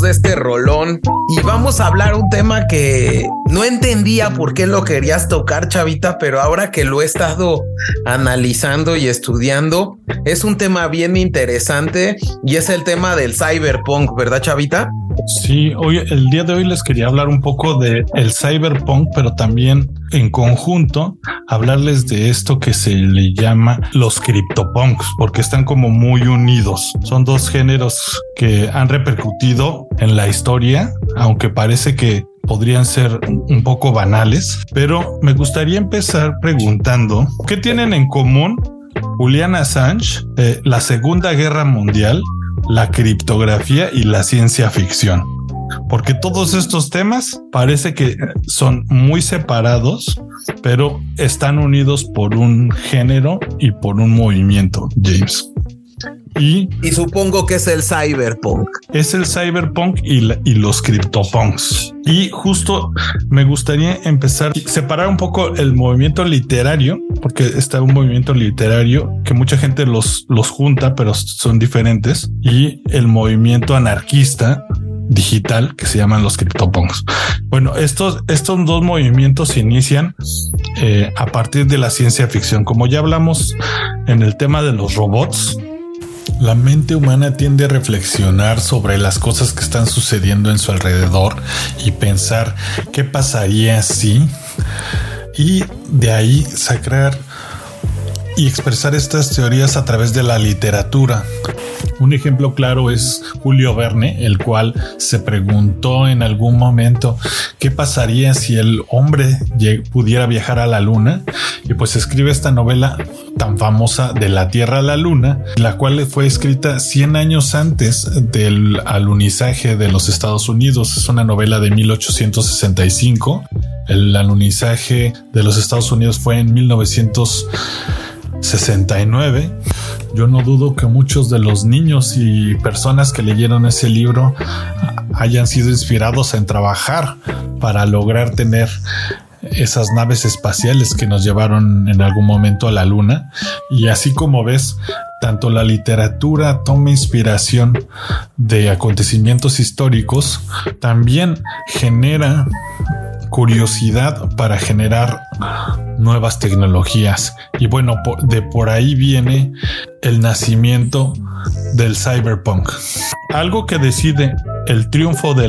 de este rolón y vamos a hablar un tema que no entendía por qué lo querías tocar, Chavita, pero ahora que lo he estado analizando y estudiando, es un tema bien interesante y es el tema del cyberpunk, ¿verdad, Chavita? Sí, hoy el día de hoy les quería hablar un poco de el cyberpunk, pero también en conjunto hablarles de esto que se le llama los CryptoPunks, porque están como muy unidos. Son dos géneros que han repercutido en la historia, aunque parece que podrían ser un poco banales, pero me gustaría empezar preguntando, ¿qué tienen en común Julian Assange, eh, la Segunda Guerra Mundial, la criptografía y la ciencia ficción? Porque todos estos temas parece que son muy separados, pero están unidos por un género y por un movimiento, James. Y, supongo que es el cyberpunk. Es el cyberpunk y, y los CryptoPunks. Y justo me gustaría empezar a separar un poco el movimiento literario, porque está un movimiento literario que mucha gente los, los junta, pero son diferentes, y el movimiento anarquista digital que se llaman los CryptoPunks. Bueno, estos, estos dos movimientos se inician eh, a partir de la ciencia ficción. Como ya hablamos en el tema de los robots, la mente humana tiende a reflexionar sobre las cosas que están sucediendo en su alrededor y pensar qué pasaría si y de ahí sacar y expresar estas teorías a través de la literatura. Un ejemplo claro es Julio Verne, el cual se preguntó en algún momento qué pasaría si el hombre pudiera viajar a la luna y pues escribe esta novela tan famosa de la Tierra a la Luna, la cual fue escrita 100 años antes del alunizaje de los Estados Unidos. Es una novela de 1865. El alunizaje de los Estados Unidos fue en 1900 69. Yo no dudo que muchos de los niños y personas que leyeron ese libro hayan sido inspirados en trabajar para lograr tener esas naves espaciales que nos llevaron en algún momento a la luna. Y así como ves, tanto la literatura toma inspiración de acontecimientos históricos, también genera curiosidad para generar nuevas tecnologías. Y bueno, de por ahí viene el nacimiento del cyberpunk. Algo que decide el triunfo de,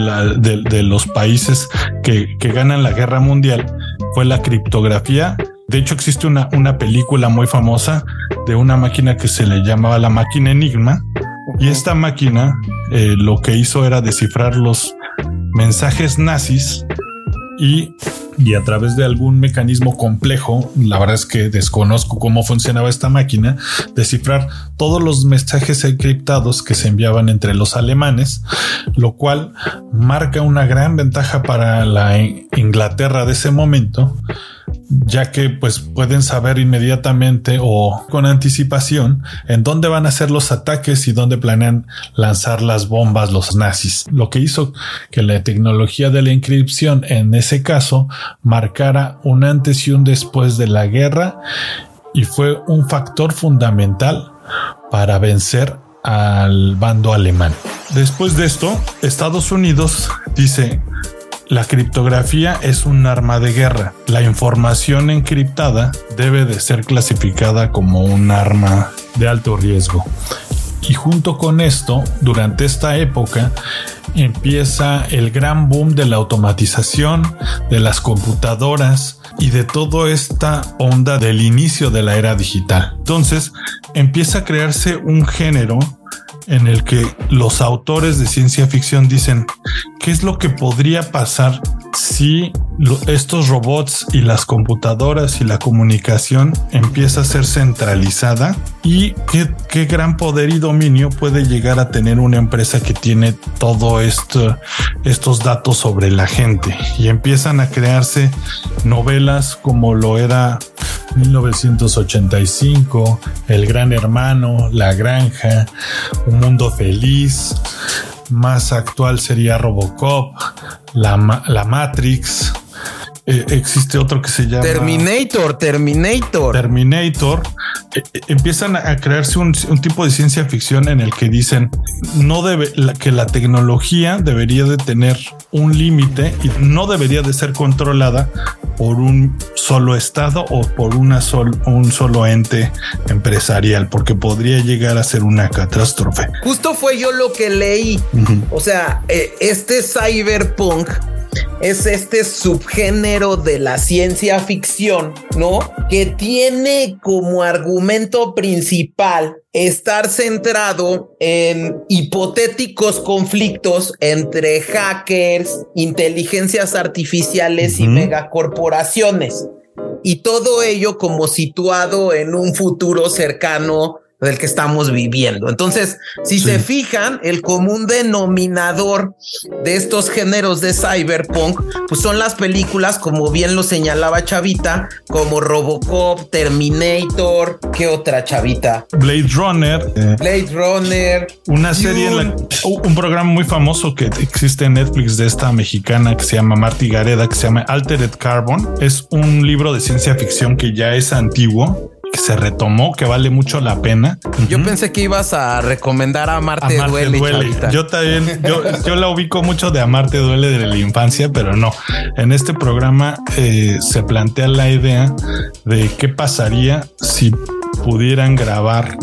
los países que, ganan la guerra mundial fue la criptografía. De hecho, existe una, una película muy famosa de una máquina que se le llamaba la máquina Enigma. Y esta máquina eh, lo que hizo era descifrar los mensajes nazis y, a través de algún mecanismo complejo, la verdad es que desconozco cómo funcionaba esta máquina, descifrar todos los mensajes encriptados que se enviaban entre los alemanes, lo cual marca una gran ventaja para la Inglaterra de ese momento ya que pues pueden saber inmediatamente o con anticipación en dónde van a ser los ataques y dónde planean lanzar las bombas los nazis. Lo que hizo que la tecnología de la inscripción en ese caso marcara un antes y un después de la guerra y fue un factor fundamental para vencer al bando alemán. Después de esto, Estados Unidos dice la criptografía es un arma de guerra. La información encriptada debe de ser clasificada como un arma de alto riesgo. Y junto con esto, durante esta época, empieza el gran boom de la automatización, de las computadoras y de toda esta onda del inicio de la era digital. Entonces, empieza a crearse un género en el que los autores de ciencia ficción dicen qué es lo que podría pasar si estos robots y las computadoras y la comunicación empieza a ser centralizada y qué, gran poder y dominio puede llegar a tener una empresa que tiene todo esto, estos datos sobre la gente y empiezan a crearse novelas como lo era 1985, El Gran Hermano, La Granja, Un Mundo Feliz. Más actual sería Robocop, La, la Matrix. Eh, existe otro que se llama Terminator, Terminator. Terminator. Eh, eh, empiezan a crearse un, tipo de ciencia ficción en el que dicen no debe que la tecnología debería de tener un límite y no debería de ser controlada por un solo estado o por una un solo ente empresarial, porque podría llegar a ser una catástrofe. Justo fue yo lo que leí. O sea, este cyberpunk es este subgénero de la ciencia ficción, ¿no? Que tiene como argumento principal estar centrado en hipotéticos conflictos entre hackers, inteligencias artificiales y megacorporaciones. Y todo ello como situado en un futuro cercano del que estamos viviendo. Entonces, si se fijan, el común denominador de estos géneros de cyberpunk, pues son las películas, como bien lo señalaba Chavita, como Robocop, Terminator, ¿qué otra Chavita? Blade Runner. Eh, Blade Runner. Una serie, un programa muy famoso que existe en Netflix de esta mexicana que se llama Marty Gareda, que se llama Altered Carbon. Es un libro de ciencia ficción que ya es antiguo que se retomó, que vale mucho la pena. Yo pensé que ibas a recomendar a Amarte, Duele. Yo también, yo, la ubico mucho de Amarte Duele de la infancia, pero no. En este programa eh, se plantea la idea de qué pasaría si pudieran grabar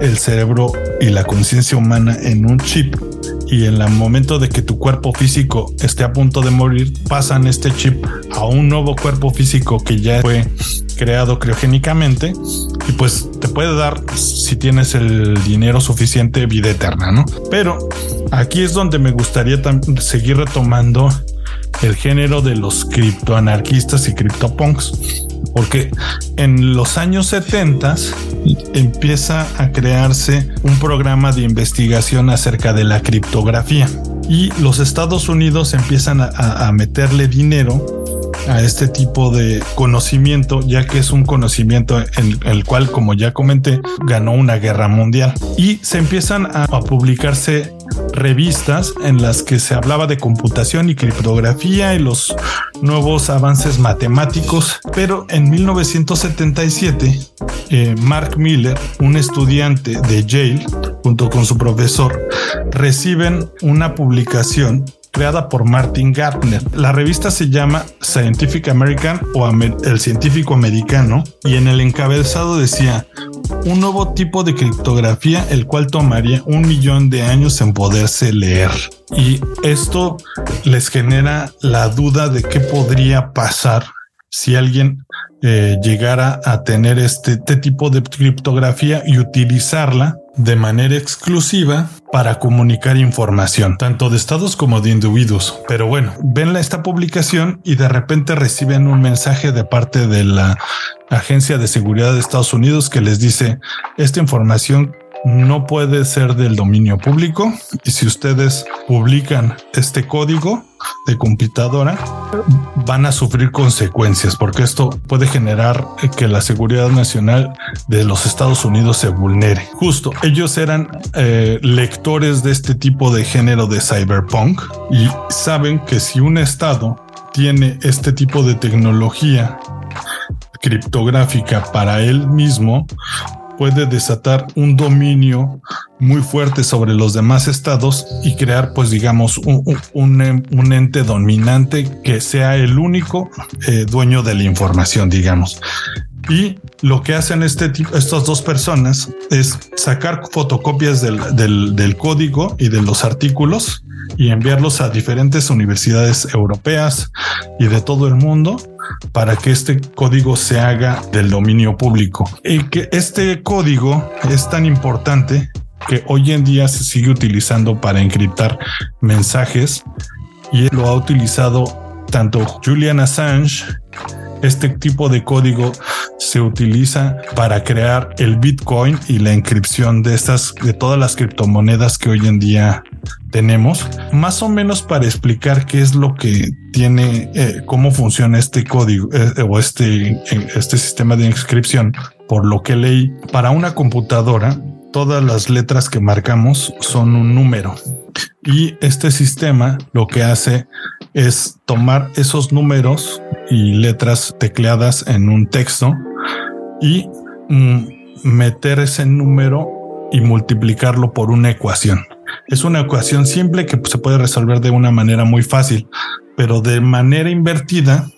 el cerebro y la conciencia humana en un chip y en el momento de que tu cuerpo físico esté a punto de morir, pasan este chip a un nuevo cuerpo físico que ya fue creado criogénicamente y pues te puede dar, si tienes el dinero suficiente, vida eterna, ¿no? Pero aquí es donde me gustaría seguir retomando el género de los criptoanarquistas y criptopunks, porque en los años 70 empieza a crearse un programa de investigación acerca de la criptografía y los Estados Unidos empiezan a, meterle dinero a este tipo de conocimiento, ya que es un conocimiento en el cual, como ya comenté, ganó una guerra mundial. Y se empiezan a, publicarse revistas en las que se hablaba de computación y criptografía y los nuevos avances matemáticos, pero en 1977 eh, Mark Miller, un estudiante de Yale, junto con su profesor, reciben una publicación creada por Martin Gardner. La revista se llama Scientific American o El Científico Americano y en el encabezado decía un nuevo tipo de criptografía el cual tomaría un millón de años en poderse leer. Y esto les genera la duda de qué podría pasar si alguien eh, llegara a tener este, este tipo de criptografía y utilizarla de manera exclusiva para comunicar información, tanto de estados como de individuos. Pero bueno, ven esta publicación y de repente reciben un mensaje de parte de la Agencia de Seguridad de Estados Unidos que les dice, esta información no puede ser del dominio público y si ustedes publican este código de computadora van a sufrir consecuencias porque esto puede generar que la seguridad nacional de los Estados Unidos se vulnere. Justo, ellos eran eh, lectores de este tipo de género de cyberpunk y saben que si un estado tiene este tipo de tecnología criptográfica para él mismo, puede desatar un dominio muy fuerte sobre los demás estados y crear, pues digamos, un, ente dominante que sea el único eh, dueño de la información, digamos. Y lo que hacen este tipo, estas dos personas es sacar fotocopias del, del código y de los artículos y enviarlos a diferentes universidades europeas y de todo el mundo para que este código se haga del dominio público. Y que este código es tan importante que hoy en día se sigue utilizando para encriptar mensajes y lo ha utilizado tanto Julian Assange este tipo de código se utiliza para crear el Bitcoin y la inscripción de estas, de todas las criptomonedas que hoy en día tenemos, más o menos para explicar qué es lo que tiene, eh, cómo funciona este código eh, o este, este sistema de inscripción. Por lo que leí, para una computadora, todas las letras que marcamos son un número. Y este sistema lo que hace es tomar esos números y letras tecleadas en un texto y mm, meter ese número y multiplicarlo por una ecuación. Es una ecuación simple que se puede resolver de una manera muy fácil, pero de manera invertida,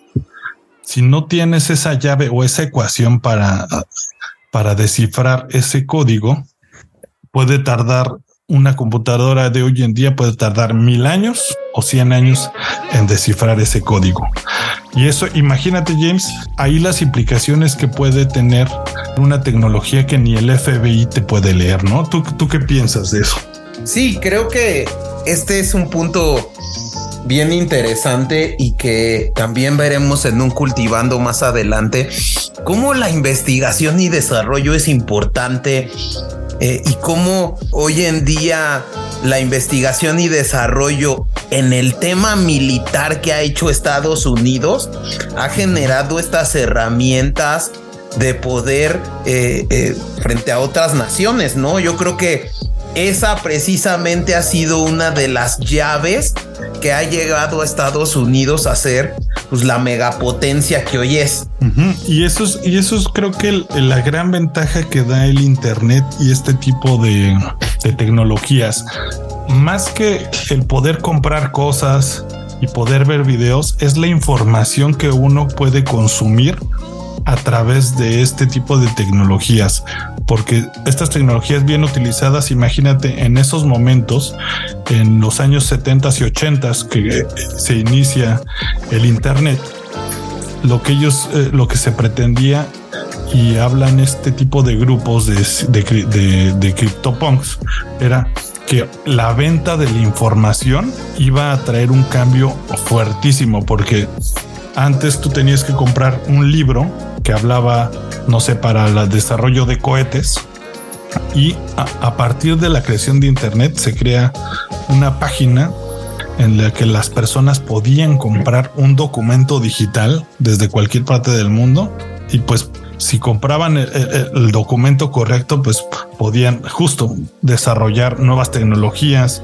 si no tienes esa llave o esa ecuación para, para descifrar ese código, puede tardar una computadora de hoy en día puede tardar mil años o cien años en descifrar ese código. Y eso, imagínate James, ahí las implicaciones que puede tener una tecnología que ni el FBI te puede leer, ¿no? ¿Tú, tú qué piensas de eso? Sí, creo que este es un punto bien interesante y que también veremos en un cultivando más adelante, cómo la investigación y desarrollo es importante eh, y cómo hoy en día la investigación y desarrollo en el tema militar que ha hecho Estados Unidos ha generado estas herramientas de poder eh, eh, frente a otras naciones, ¿no? Yo creo que esa precisamente ha sido una de las llaves que ha llegado a Estados Unidos a ser pues, la megapotencia que hoy es. Y eso es, y creo que la gran ventaja que da el Internet y este tipo de, de tecnologías. Más que el poder comprar cosas y poder ver videos, es la información que uno puede consumir a través de este tipo de tecnologías, porque estas tecnologías bien utilizadas, imagínate en esos momentos, en los años 70 y 80 que se inicia el Internet, lo que ellos, eh, lo que se pretendía y hablan este tipo de grupos de, de, de, era que la venta de la información iba a traer un cambio fuertísimo porque antes tú tenías que comprar un libro hablaba, no sé, para el desarrollo de cohetes. Y a, partir de la creación de Internet se crea una página en la que las personas podían comprar un documento digital desde cualquier parte del mundo y pues si compraban el, documento correcto, pues podían justo desarrollar nuevas tecnologías,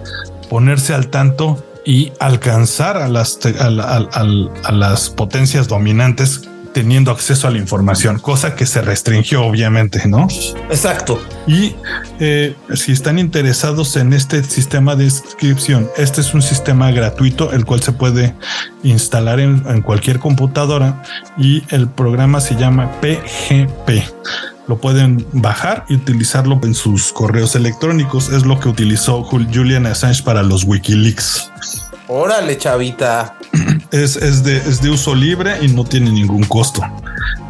ponerse al tanto y alcanzar a las, a las potencias dominantes teniendo acceso a la información, cosa que se restringió obviamente, ¿no? Exacto. Y eh, si están interesados en este sistema de inscripción, este es un sistema gratuito, el cual se puede instalar en, en cualquier computadora y el programa se llama PGP lo pueden bajar y utilizarlo en sus correos electrónicos. Es lo que utilizó Julian Assange para los Wikileaks. Órale, chavita. Es, de, es de uso libre y no tiene ningún costo.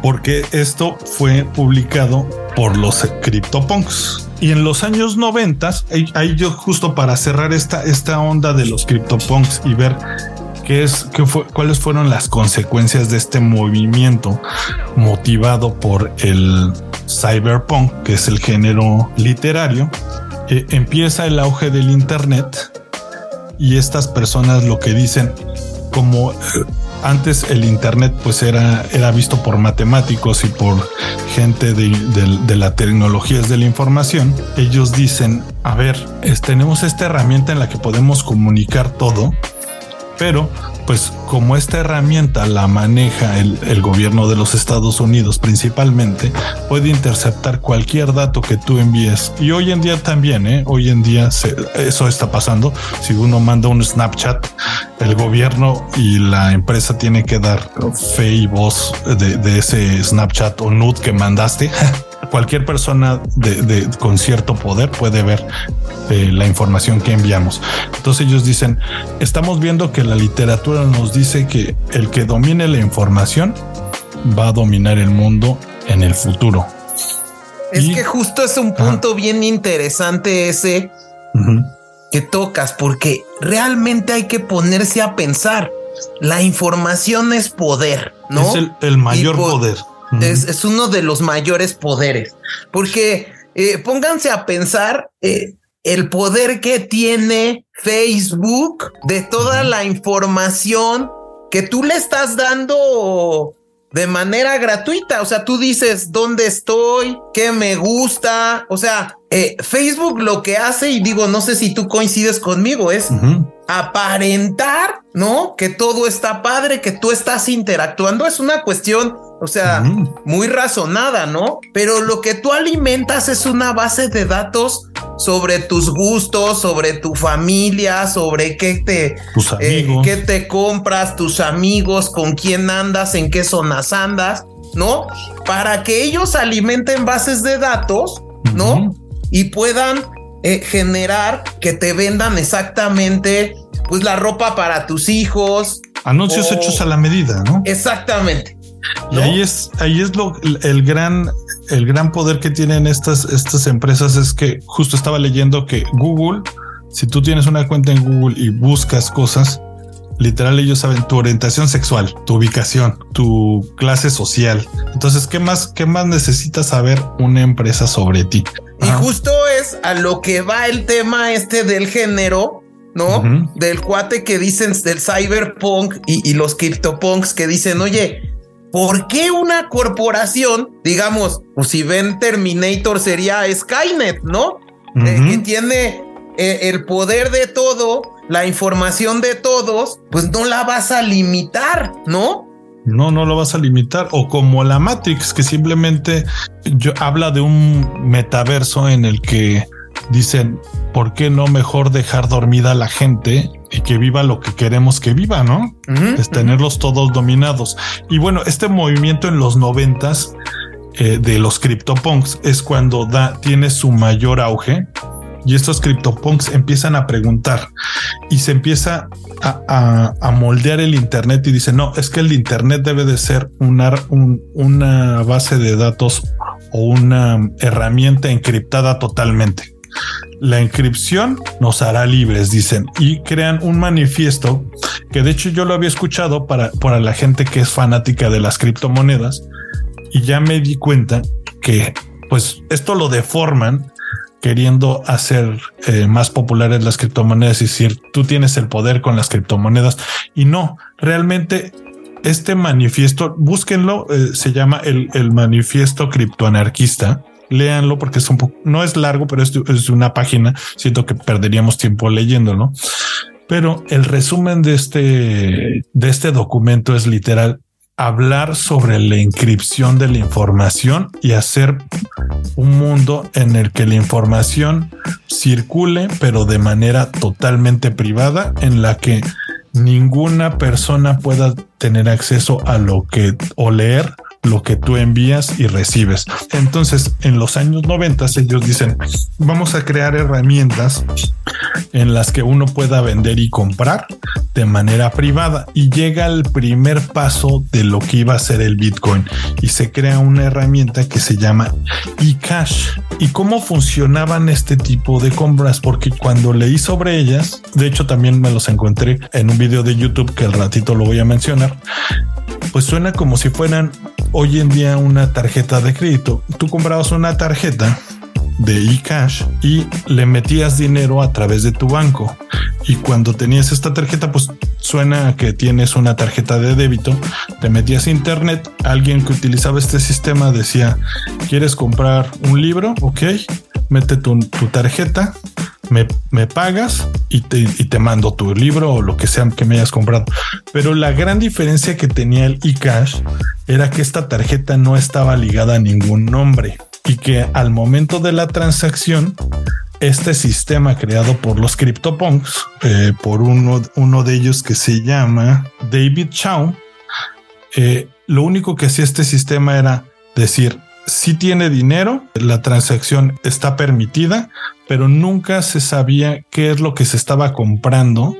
Porque esto fue publicado por los CryptoPunks. Y en los años 90, ahí yo justo para cerrar esta, esta onda de los CryptoPunks y ver qué es, qué fue, cuáles fueron las consecuencias de este movimiento motivado por el cyberpunk, que es el género literario, eh, empieza el auge del Internet y estas personas lo que dicen como eh, antes el internet pues era, era visto por matemáticos y por gente de, de, la tecnologías de la información, ellos dicen, a ver, tenemos esta herramienta en la que podemos comunicar todo, pero pues como esta herramienta la maneja el, gobierno de los Estados Unidos principalmente, puede interceptar cualquier dato que tú envíes. Y hoy en día también, ¿eh? hoy en día eso está pasando. Si uno manda un Snapchat, el gobierno y la empresa tiene que dar fe y voz de, de ese Snapchat o nude que mandaste. cualquier persona de, con cierto poder puede ver eh, la información que enviamos. Entonces ellos dicen, estamos viendo que la literatura nos dice que el que domine la información va a dominar el mundo en el futuro. Es que justo es un punto bien interesante ese que tocas, porque realmente hay que ponerse a pensar. La información es poder, ¿no? Es el, mayor poder es, uno de los mayores poderes, porque eh, pónganse a pensar eh, el poder que tiene Facebook de toda la información que tú le estás dando de manera gratuita. O sea, tú dices dónde estoy, qué me gusta. O sea, eh, Facebook lo que hace, y digo, no sé si tú coincides conmigo, es aparentar, ¿no? Que todo está padre, que tú estás interactuando. Es una cuestión, o sea, muy razonada, ¿no? Pero lo que tú alimentas es una base de datos sobre tus gustos, sobre tu familia, sobre qué te, eh, qué te compras, tus amigos, con quién andas, en qué zonas andas, ¿no? Para que ellos alimenten bases de datos, ¿no? y puedan eh, generar que te vendan exactamente pues la ropa para tus hijos. Anuncios hechos a la medida, ¿no? Exactamente. Y ahí es, ahí es lo, el gran, el gran poder que tienen estas, estas empresas es que justo estaba leyendo que Google, si tú tienes una cuenta en Google y buscas cosas, literal ellos saben tu orientación sexual, tu ubicación, tu clase social. Entonces, ¿qué más, qué más necesita saber una empresa sobre ti? Y justo es a lo que va el tema este del género, ¿no? Del cuate que dicen del cyberpunk y, los CryptoPunks que dicen, oye, ¿por qué una corporación, digamos, pues si ven Terminator sería Skynet, ¿no? Eh, que tiene eh, el poder de todo, la información de todos, pues no la vas a limitar, ¿no? No, no lo vas a limitar. O como la Matrix, que simplemente yo, habla de un metaverso en el que dicen, ¿por qué no mejor dejar dormida a la gente y que viva lo que queremos que viva, no? es tenerlos todos dominados. Y bueno, este movimiento en los noventas eh, de los CryptoPunks es cuando da, tiene su mayor auge y estos CryptoPunks empiezan a preguntar y se empieza a, moldear el Internet y dice, no, es que el Internet debe de ser una, una base de datos o una herramienta encriptada totalmente. La encripción nos hará libres, dicen, y crean un manifiesto que de hecho yo lo había escuchado para, para la gente que es fanática de las criptomonedas y ya me di cuenta que pues esto lo deforman queriendo hacer eh, más populares las criptomonedas y decir tú tienes el poder con las criptomonedas y no, realmente este manifiesto, búsquenlo, eh, se llama el, el manifiesto criptoanarquista. Léanlo porque es un poco, no es largo, pero es, es una página. Siento que perderíamos tiempo leyéndolo. Pero el resumen de este, de este documento es literal hablar sobre la inscripción de la información y hacer un mundo en el que la información circule, pero de manera totalmente privada, en la que ninguna persona pueda tener acceso a lo que o leer lo que tú envías y recibes. Entonces, en los años 90 ellos dicen, vamos a crear herramientas en las que uno pueda vender y comprar de manera privada y llega el primer paso de lo que iba a ser el Bitcoin y se crea una herramienta que se llama eCash. ¿Y cómo funcionaban este tipo de compras? Porque cuando leí sobre ellas, de hecho también me los encontré en un video de YouTube que al ratito lo voy a mencionar, pues suena como si fueran hoy en día una tarjeta de crédito. Tú comprabas una tarjeta de eCash y le metías dinero a través de tu banco. Y cuando tenías esta tarjeta, pues suena que tienes una tarjeta de débito, te metías a internet, alguien que utilizaba este sistema decía, ¿quieres comprar un libro? Ok, mete tu, tarjeta, me, me, pagas y te, y te mando tu libro o lo que sea que me hayas comprado. Pero la gran diferencia que tenía el eCash era que esta tarjeta no estaba ligada a ningún nombre y que al momento de la transacción, este sistema creado por los CryptoPunks, eh, por uno, uno de ellos que se llama David Chow, eh, lo único que hacía este sistema era decir, si tiene dinero, la transacción está permitida, pero nunca se sabía qué es lo que se estaba comprando.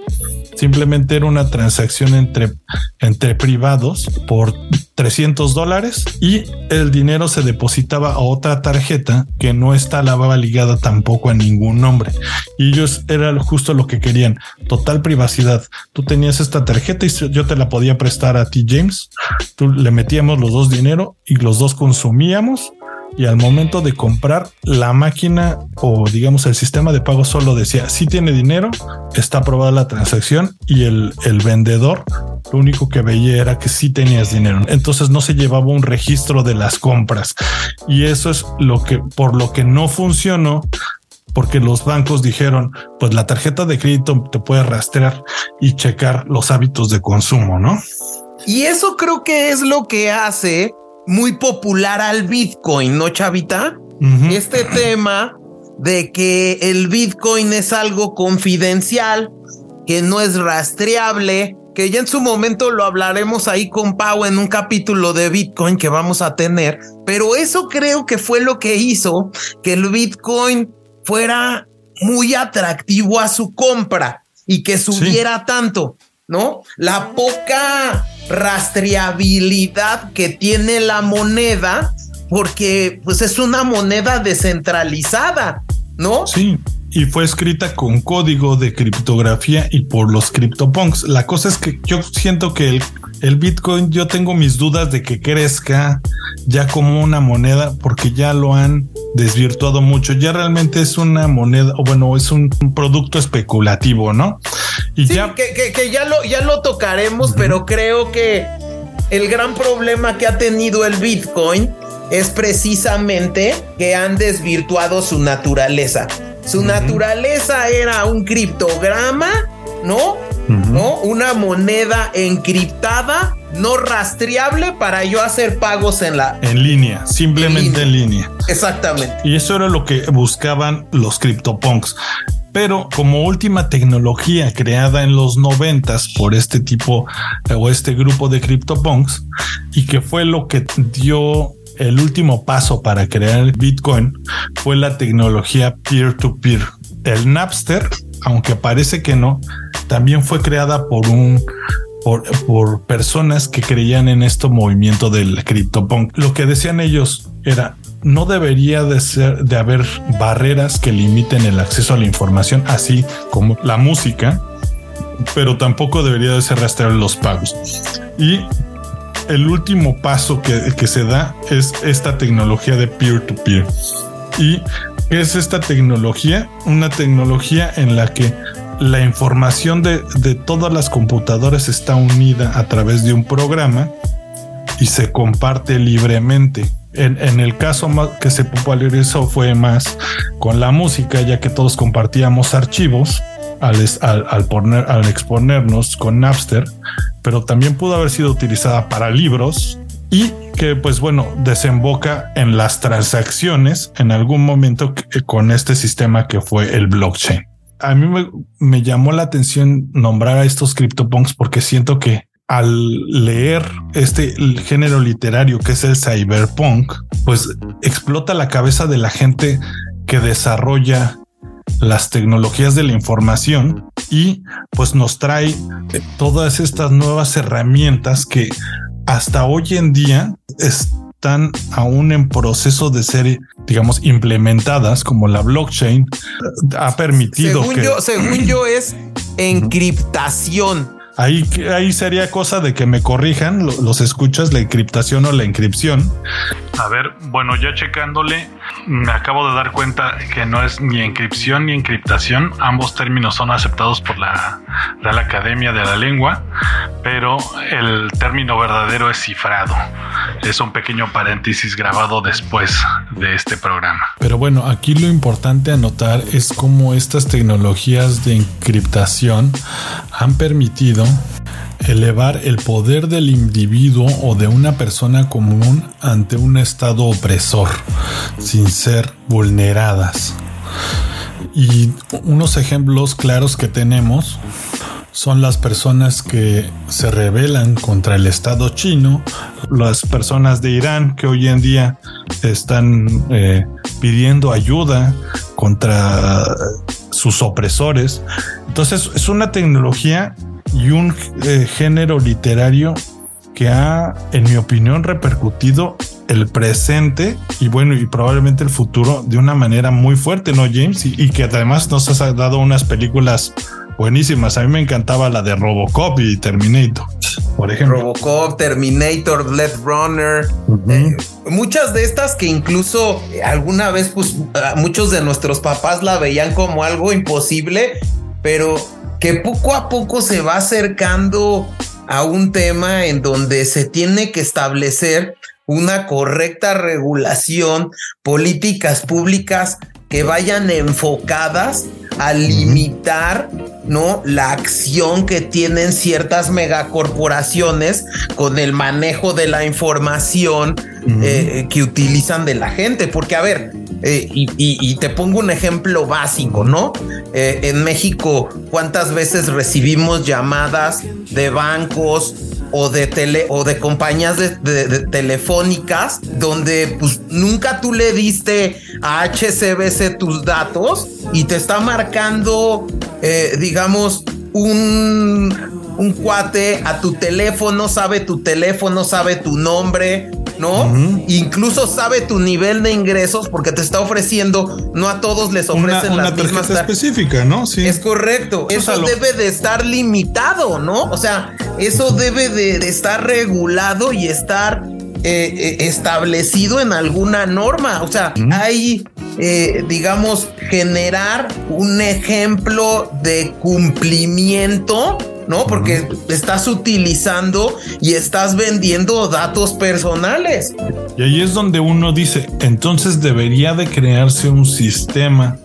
Simplemente era una transacción entre, entre privados por 300 dólares y el dinero se depositaba a otra tarjeta que no estaba ligada tampoco a ningún nombre. Y ellos era justo lo que querían, total privacidad. Tú tenías esta tarjeta y yo te la podía prestar a ti, James. Tú le metíamos los dos dinero y los dos consumíamos y al momento de comprar la máquina o digamos el sistema de pago solo decía si tiene dinero, está aprobada la transacción y el, el vendedor lo único que veía era que sí tenías dinero. Entonces no se llevaba un registro de las compras y eso es lo que por lo que no funcionó porque los bancos dijeron, pues la tarjeta de crédito te puede rastrear y checar los hábitos de consumo, ¿no? Y eso creo que es lo que hace muy popular al Bitcoin, ¿no, Chavita? Este tema de que el Bitcoin es algo confidencial, que no es rastreable, que ya en su momento lo hablaremos ahí con Pau en un capítulo de Bitcoin que vamos a tener, pero eso creo que fue lo que hizo que el Bitcoin fuera muy atractivo a su compra y que subiera tanto, ¿no? La poca rastreabilidad que tiene la moneda, porque pues es una moneda descentralizada, ¿no? Sí, y fue escrita con código de criptografía y por los CryptoPunks. La cosa es que yo siento que el, el, Bitcoin, yo tengo mis dudas de que crezca ya como una moneda porque ya lo han desvirtuado mucho. Ya realmente es una moneda, o bueno, es un, producto especulativo, ¿no? Y ya que, que, ya lo ya lo tocaremos, pero creo que el gran problema que ha tenido el Bitcoin es precisamente que han desvirtuado su naturaleza. Su naturaleza era un criptograma, ¿no? ¿No? Una moneda encriptada, no rastreable para yo hacer pagos en la... En línea, simplemente en línea. Exactamente. Y eso era lo que buscaban los CryptoPunks. Pero como última tecnología creada en los noventas por este tipo o este grupo de CryptoPunks y que fue lo que dio el último paso para crear Bitcoin fue la tecnología peer-to-peer. El Napster, aunque parece que no, también fue creada por un por, personas que creían en este movimiento del CryptoPunk. Lo que decían ellos era no debería de ser de haber barreras que limiten el acceso a la información, así como la música, pero tampoco debería de ser rastrear los pagos. Y el último paso que, se da es esta tecnología de peer-to-peer. ¿Y es esta tecnología? Una tecnología en la que la información de, todas las computadoras está unida a través de un programa y se comparte libremente. En, el caso que se popularizó fue más con la música, ya que todos compartíamos archivos al, poner, al exponernos con Napster, pero también pudo haber sido utilizada para libros y que pues bueno desemboca en las transacciones en algún momento con este sistema que fue el blockchain. A mí me, llamó la atención nombrar a estos CryptoPunks porque siento que al leer este género literario que es el cyberpunk, pues explota la cabeza de la gente que desarrolla las tecnologías de la información y pues nos trae todas estas nuevas herramientas que hasta hoy en día están aún en proceso de ser, digamos, implementadas como la blockchain ha permitido según yo, según yo es encriptación Ahí, ahí sería cosa de que me corrijan los escuchas, la encriptación o la inscripción. A ver, bueno, ya checándole, me acabo de dar cuenta que no es ni encripción ni encriptación. Ambos términos son aceptados por la Real Academia de la Lengua, pero el término verdadero es cifrado. Es un pequeño paréntesis grabado después de este programa. Pero bueno, aquí lo importante a notar es cómo estas tecnologías de encriptación han permitido elevar el poder del individuo o de una persona común ante un estado opresor, sin ser vulneradas. Y unos ejemplos claros que tenemos son las personas que se rebelan contra el Estado chino, las personas de Irán que hoy en día están eh, pidiendo ayuda contra sus opresores. Entonces es una tecnología y un eh, género literario que ha, en mi opinión, repercutido el presente y bueno, y probablemente el futuro de una manera muy fuerte, ¿no, James? Y, que además nos has dado unas películas buenísimas. A mí me encantaba la de Robocop y Terminator, por ejemplo. Robocop, Terminator, Blade Runner. Eh, muchas de estas que incluso alguna vez, pues muchos de nuestros papás la veían como algo imposible, pero que poco a poco se va acercando a un tema en donde se tiene que establecer una correcta regulación, políticas públicas que vayan enfocadas a limitar ¿no? la acción que tienen ciertas megacorporaciones con el manejo de la información eh, que utilizan de la gente. Porque, a ver, eh, y, te pongo un ejemplo básico, ¿no? Eh, en México, ¿cuántas veces recibimos llamadas de bancos o de tele o de compañías de, telefónicas donde pues nunca tú le diste a HCBC tus datos y te está marcando eh, digamos un un cuate a tu teléfono, sabe tu teléfono, sabe tu nombre, ¿no? Incluso sabe tu nivel de ingresos porque te está ofreciendo, no a todos les ofrecen una, una tarjeta específica, ¿no? Sí. Es correcto. Eso, debe de estar limitado, ¿no? O sea, eso debe de, estar regulado y estar eh, eh, establecido en alguna norma. O sea, hay, eh, digamos, generar un ejemplo de cumplimiento ¿no? Porque estás utilizando y estás vendiendo datos personales. Y ahí es donde uno dice, entonces debería de crearse un sistema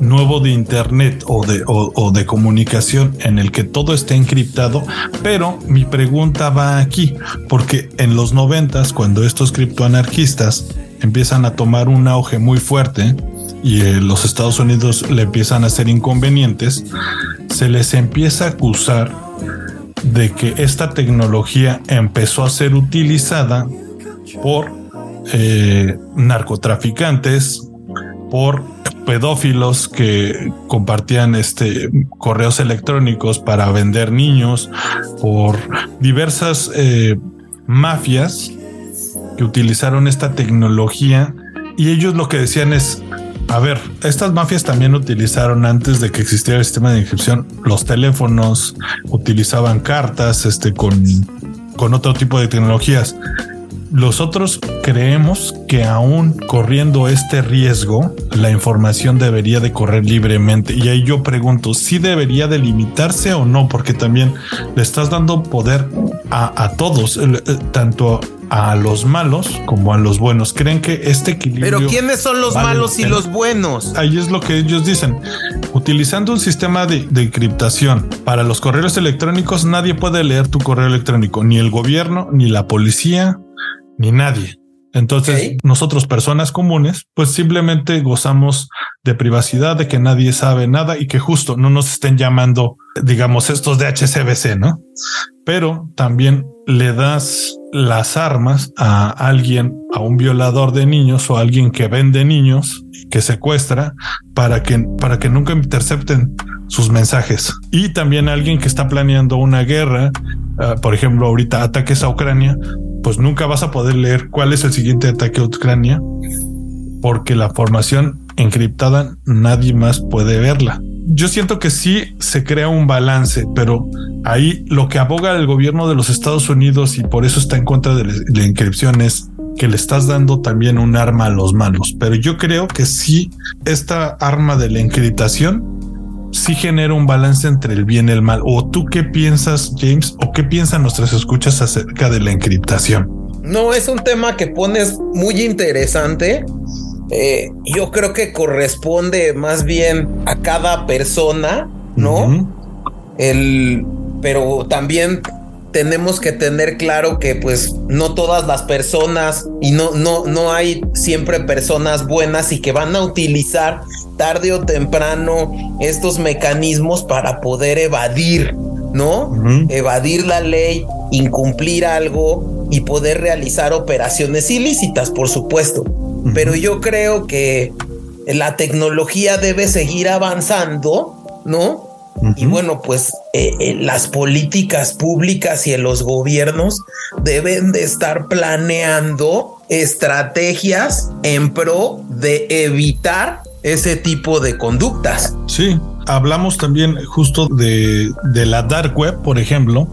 nuevo de Internet o de, o, de comunicación en el que todo esté encriptado, pero mi pregunta va aquí, porque en los noventas, cuando estos criptoanarquistas empiezan a tomar un auge muy fuerte, y eh, los Estados Unidos le empiezan a hacer inconvenientes, se les empieza a acusar de que esta tecnología empezó a ser utilizada por eh, narcotraficantes, por pedófilos que compartían este correos electrónicos para vender niños, por diversas eh, mafias que utilizaron esta tecnología. Y ellos lo que decían es a ver, estas mafias también utilizaron antes de que existiera el sistema de inscripción los teléfonos, utilizaban cartas, este, con, con otro tipo de tecnologías. Nosotros creemos que aún corriendo este riesgo, la información debería de correr libremente. Y ahí yo pregunto, si debería de limitarse o no? Porque también le estás dando poder a, a todos, tanto a los malos como a los buenos. Creen que este equilibrio. Pero ¿quiénes son los malos y los buenos? Ahí es lo que ellos dicen. Utilizando un sistema de, encriptación para los correos electrónicos, nadie puede leer tu correo electrónico, ni el gobierno, ni la policía, ni nadie. Entonces, nosotros, personas comunes, pues simplemente gozamos de privacidad, de que nadie sabe nada y que justo no nos estén llamando, digamos, estos de HCBC, ¿no? Pero también le das las armas a alguien, a un violador de niños o a alguien que vende niños, que secuestra, para que, para que nunca intercepten sus mensajes. Y también alguien que está planeando una guerra, ah, por ejemplo, ahorita ataques a Ucrania, pues nunca vas a poder leer cuál es el siguiente ataque a Ucrania, porque la formación encriptada nadie más puede verla. Yo siento que sí se crea un balance, pero ahí lo que aboga el gobierno de los Estados Unidos y por eso está en contra de la inscripción es que le estás dando también un arma a los malos. Pero yo creo que sí, esta arma de la encriptación sí genera un balance entre el bien y el mal. ¿O tú qué piensas, James? ¿O qué piensan nuestras escuchas acerca de la encriptación? No, es un tema que pones muy interesante. Eh, yo creo que corresponde más bien a cada persona, ¿no? El pero también tenemos que tener claro que pues no todas las personas y no no no hay siempre personas buenas y que van a utilizar tarde o temprano estos mecanismos para poder evadir, ¿no? Evadir la ley, incumplir algo y poder realizar operaciones ilícitas, por supuesto. Pero yo creo que la tecnología debe seguir avanzando, ¿no? Y bueno, pues eh, eh, las políticas públicas y los gobiernos deben de estar planeando estrategias en pro de evitar ese tipo de conductas. Sí, hablamos también justo de, de la dark web, por ejemplo,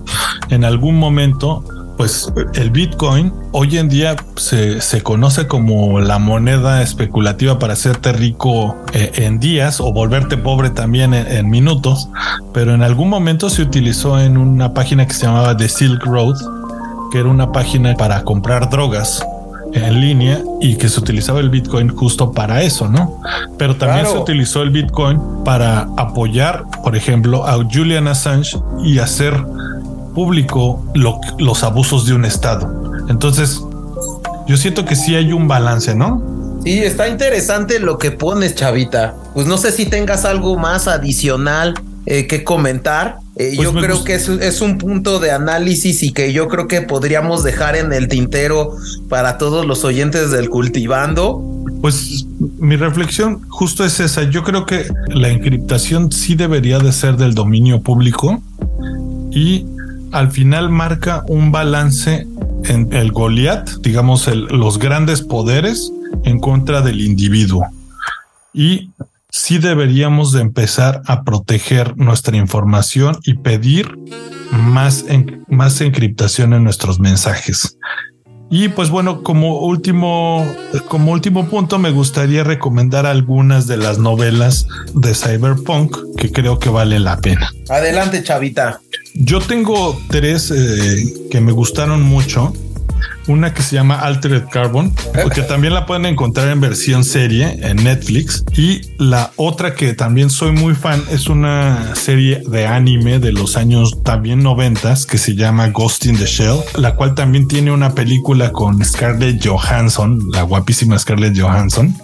en algún momento pues el Bitcoin hoy en día se, se, conoce como la moneda especulativa para hacerte rico eh, en días o volverte pobre también en, en, minutos, pero en algún momento se utilizó en una página que se llamaba The Silk Road, que era una página para comprar drogas en línea y que se utilizaba el Bitcoin justo para eso, ¿no? Pero también claro. se utilizó el Bitcoin para apoyar, por ejemplo, a Julian Assange y hacer público lo, los abusos de un Estado. Entonces, yo siento que sí hay un balance, ¿no? Sí, está interesante lo que pones, Chavita. Pues no sé si tengas algo más adicional eh, que comentar. Eh, pues yo creo gusta. que es, es, un punto de análisis y que yo creo que podríamos dejar en el tintero para todos los oyentes del cultivando. Pues mi reflexión justo es esa. Yo creo que la encriptación sí debería de ser del dominio público y al final marca un balance en el Goliat, digamos, los grandes poderes en contra del individuo. Y sí deberíamos de empezar a proteger nuestra información y pedir más, más encriptación en nuestros mensajes. Y pues bueno, como último, como último punto, me gustaría recomendar algunas de las novelas de Cyberpunk que creo que vale la pena. Adelante, Chavita. Yo tengo tres eh, que me gustaron mucho. Una que se llama Altered Carbon, porque también la pueden encontrar en versión serie en Netflix. Y la otra que también soy muy fan es una serie de anime de los años también noventas que se llama Ghost in the Shell, la cual también tiene una película con Scarlett Johansson, la guapísima Scarlett Johansson,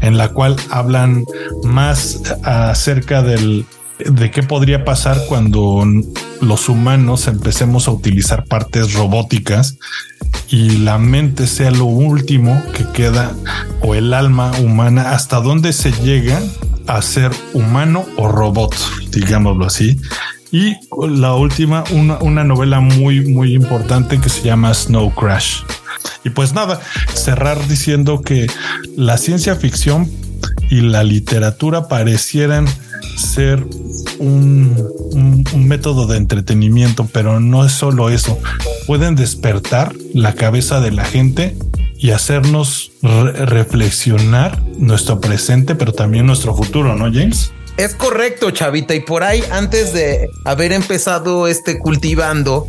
en la cual hablan más acerca del de qué podría pasar cuando los humanos empecemos a utilizar partes robóticas y la mente sea lo último que queda o el alma humana, hasta dónde se llega a ser humano o robot, digámoslo así. Y la última, una, una novela muy, muy importante que se llama Snow Crash. Y pues nada, cerrar diciendo que la ciencia ficción y la literatura parecieran ser un, un, método de entretenimiento, pero no es solo eso. Pueden despertar la cabeza de la gente y hacernos re reflexionar nuestro presente, pero también nuestro futuro, ¿no, James? Es correcto, Chavita. Y por ahí, antes de haber empezado este cultivando,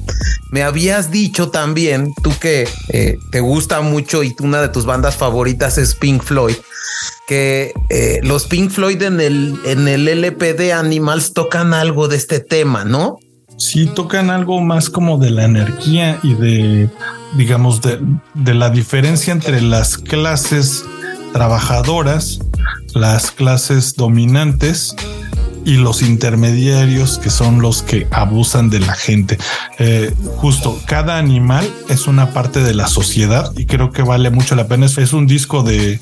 me habías dicho también, tú que eh, te gusta mucho y una de tus bandas favoritas es Pink Floyd, que eh, los Pink Floyd en el, en el LP de Animals tocan algo de este tema, ¿no? Sí, tocan algo más como de la energía y de, digamos, de, de la diferencia entre las clases trabajadoras, las clases dominantes y los intermediarios que son los que abusan de la gente. Eh, justo cada animal es una parte de la sociedad y creo que vale mucho la pena. Es, es un disco de,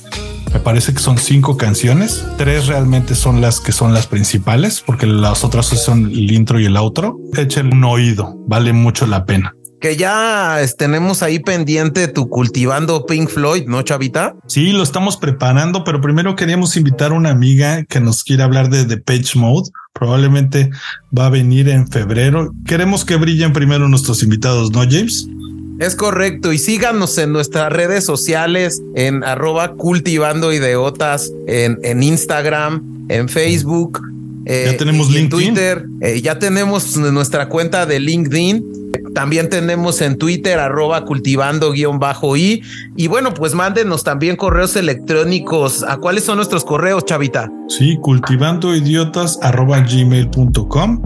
me parece que son cinco canciones. Tres realmente son las que son las principales porque las otras son el intro y el outro. Echen un oído, vale mucho la pena que ya tenemos ahí pendiente tu cultivando Pink Floyd, ¿no, Chavita? Sí, lo estamos preparando, pero primero queríamos invitar a una amiga que nos quiere hablar de The Page Mode. Probablemente va a venir en febrero. Queremos que brillen primero nuestros invitados, ¿no, James? Es correcto. Y síganos en nuestras redes sociales, en arroba cultivando ideotas, en, en Instagram, en Facebook. Eh, ya tenemos y, LinkedIn. En Twitter, eh, ya tenemos nuestra cuenta de LinkedIn. También tenemos en Twitter arroba cultivando guion bajo y y bueno, pues mándenos también correos electrónicos. ¿A cuáles son nuestros correos, Chavita? Sí, cultivando idiotas arroba gmail.com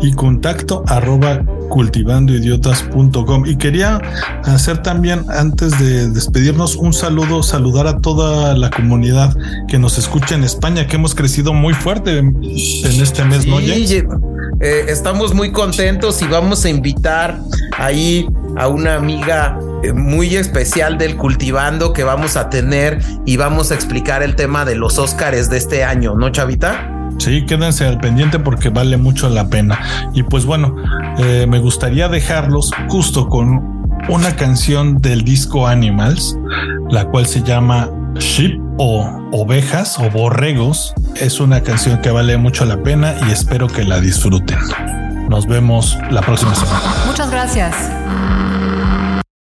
y contacto arroba cultivandoidiotas.com. Y quería hacer también, antes de despedirnos, un saludo, saludar a toda la comunidad que nos escucha en España, que hemos crecido muy fuerte en este mes, sí, ¿no? Eh, estamos muy contentos y vamos a invitar ahí a una amiga eh, muy especial del cultivando que vamos a tener y vamos a explicar el tema de los Óscares de este año, ¿no, Chavita? Sí, quédense al pendiente porque vale mucho la pena. Y pues bueno, eh, me gustaría dejarlos justo con una canción del disco Animals, la cual se llama Ship o ovejas o borregos. Es una canción que vale mucho la pena y espero que la disfruten. Nos vemos la próxima semana. Muchas gracias.